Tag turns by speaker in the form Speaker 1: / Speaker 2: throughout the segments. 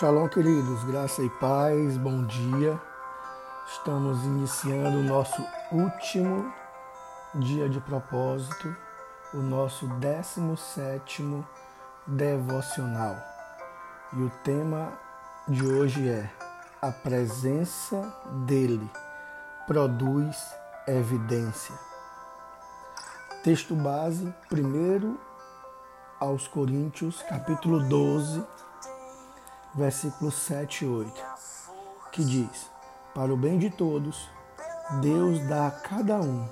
Speaker 1: Shalom, queridos, graça e paz, bom dia. Estamos iniciando o nosso último dia de propósito, o nosso 17 devocional. E o tema de hoje é: A presença dele produz evidência. Texto base, primeiro aos Coríntios, capítulo 12, versículos 7 e 8, que diz: Para o bem de todos, Deus dá a cada um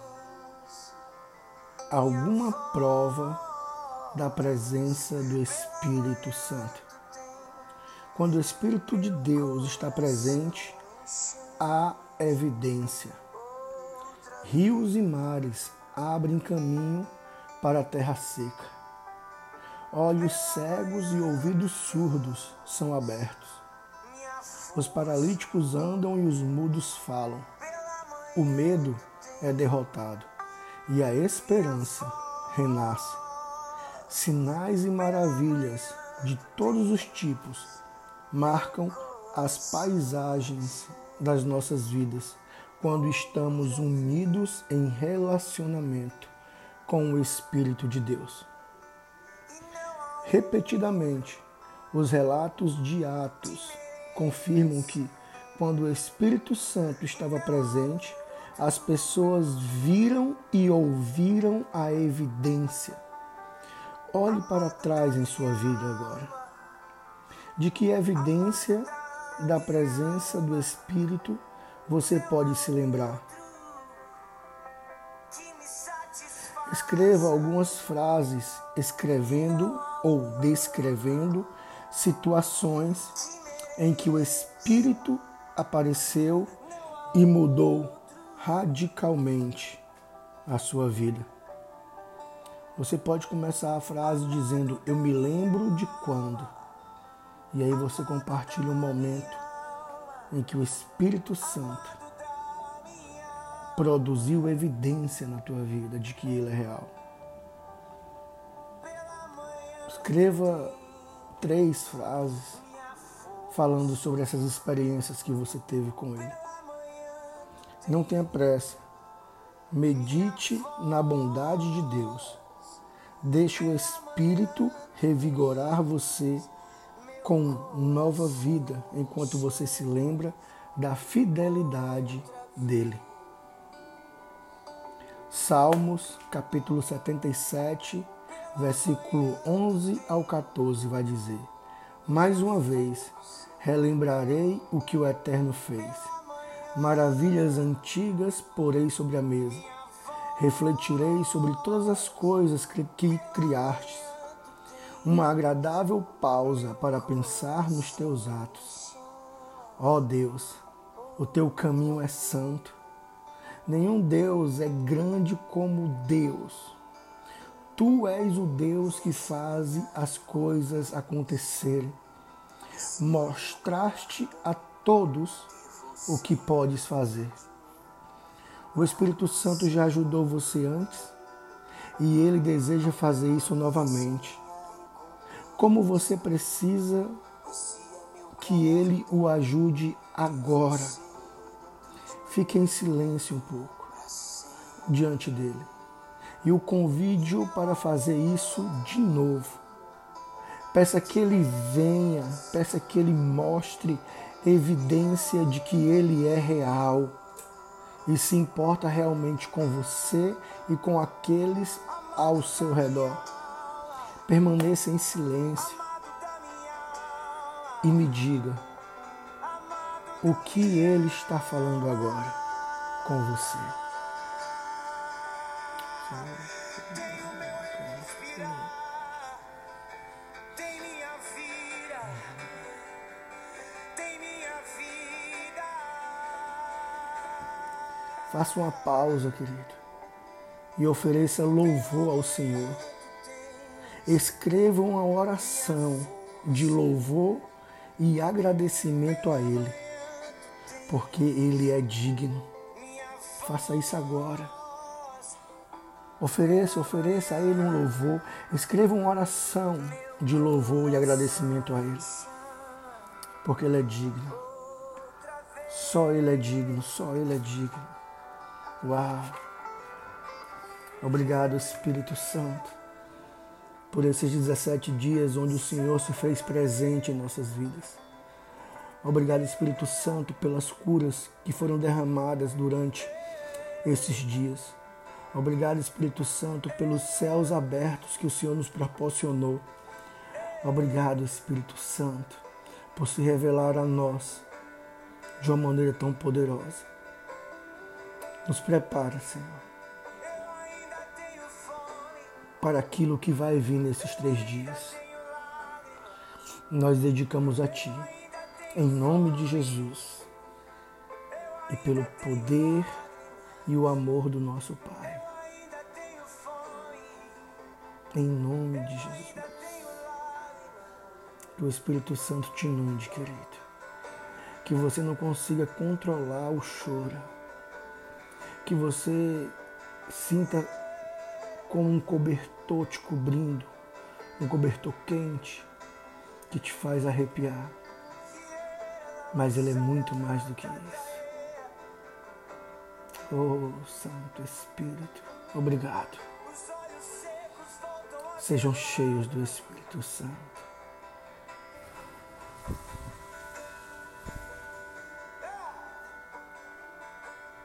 Speaker 1: alguma prova da presença do Espírito Santo. Quando o Espírito de Deus está presente, há evidência. Rios e mares abrem caminho para a terra seca olhos cegos e ouvidos surdos são abertos. Os paralíticos andam e os mudos falam. O medo é derrotado e a esperança renasce. Sinais e maravilhas de todos os tipos marcam as paisagens das nossas vidas quando estamos unidos em relacionamento com o Espírito de Deus. Repetidamente, os relatos de Atos confirmam que, quando o Espírito Santo estava presente, as pessoas viram e ouviram a evidência. Olhe para trás em sua vida agora. De que evidência da presença do Espírito você pode se lembrar? Escreva algumas frases escrevendo ou descrevendo situações em que o Espírito apareceu e mudou radicalmente a sua vida. Você pode começar a frase dizendo: Eu me lembro de quando. E aí você compartilha um momento em que o Espírito Santo produziu evidência na tua vida de que ele é real. Escreva três frases falando sobre essas experiências que você teve com ele. Não tenha pressa. Medite na bondade de Deus. Deixe o Espírito revigorar você com nova vida enquanto você se lembra da fidelidade dele. Salmos, capítulo 77, versículo 11 ao 14 vai dizer: Mais uma vez relembrarei o que o Eterno fez. Maravilhas antigas porei sobre a mesa. Refletirei sobre todas as coisas que criastes. Uma agradável pausa para pensar nos teus atos. Ó oh Deus, o teu caminho é santo. Nenhum Deus é grande como Deus. Tu és o Deus que faz as coisas acontecerem. Mostraste a todos o que podes fazer. O Espírito Santo já ajudou você antes e ele deseja fazer isso novamente. Como você precisa que ele o ajude agora. Fique em silêncio um pouco diante dele e o convide-o para fazer isso de novo. Peça que ele venha, peça que ele mostre evidência de que ele é real e se importa realmente com você e com aqueles ao seu redor. Permaneça em silêncio e me diga o que ele está falando agora com você. Tem minha vida, tem minha vida. Faça uma pausa, querido, e ofereça louvor ao Senhor. Escreva uma oração de louvor e agradecimento a Ele, porque Ele é digno. Faça isso agora. Ofereça, ofereça a Ele um louvor. Escreva uma oração de louvor e agradecimento a Ele. porque Ele é digno. Só Ele é digno, só Ele é digno. Uau! Obrigado, Espírito Santo, por esses 17 dias onde o Senhor se fez presente em nossas vidas. Obrigado, Espírito Santo, pelas curas que foram derramadas durante esses dias. Obrigado, Espírito Santo, pelos céus abertos que o Senhor nos proporcionou. Obrigado, Espírito Santo, por se revelar a nós de uma maneira tão poderosa. Nos prepara, Senhor, para aquilo que vai vir nesses três dias. Nós dedicamos a Ti em nome de Jesus e pelo poder e o amor do nosso Pai. Em nome de Jesus. Que o Espírito Santo te inunde, querido. Que você não consiga controlar o choro. Que você sinta como um cobertor te cobrindo, um cobertor quente que te faz arrepiar mas Ele é muito mais do que isso. Oh, Santo Espírito, obrigado sejam cheios do Espírito Santo.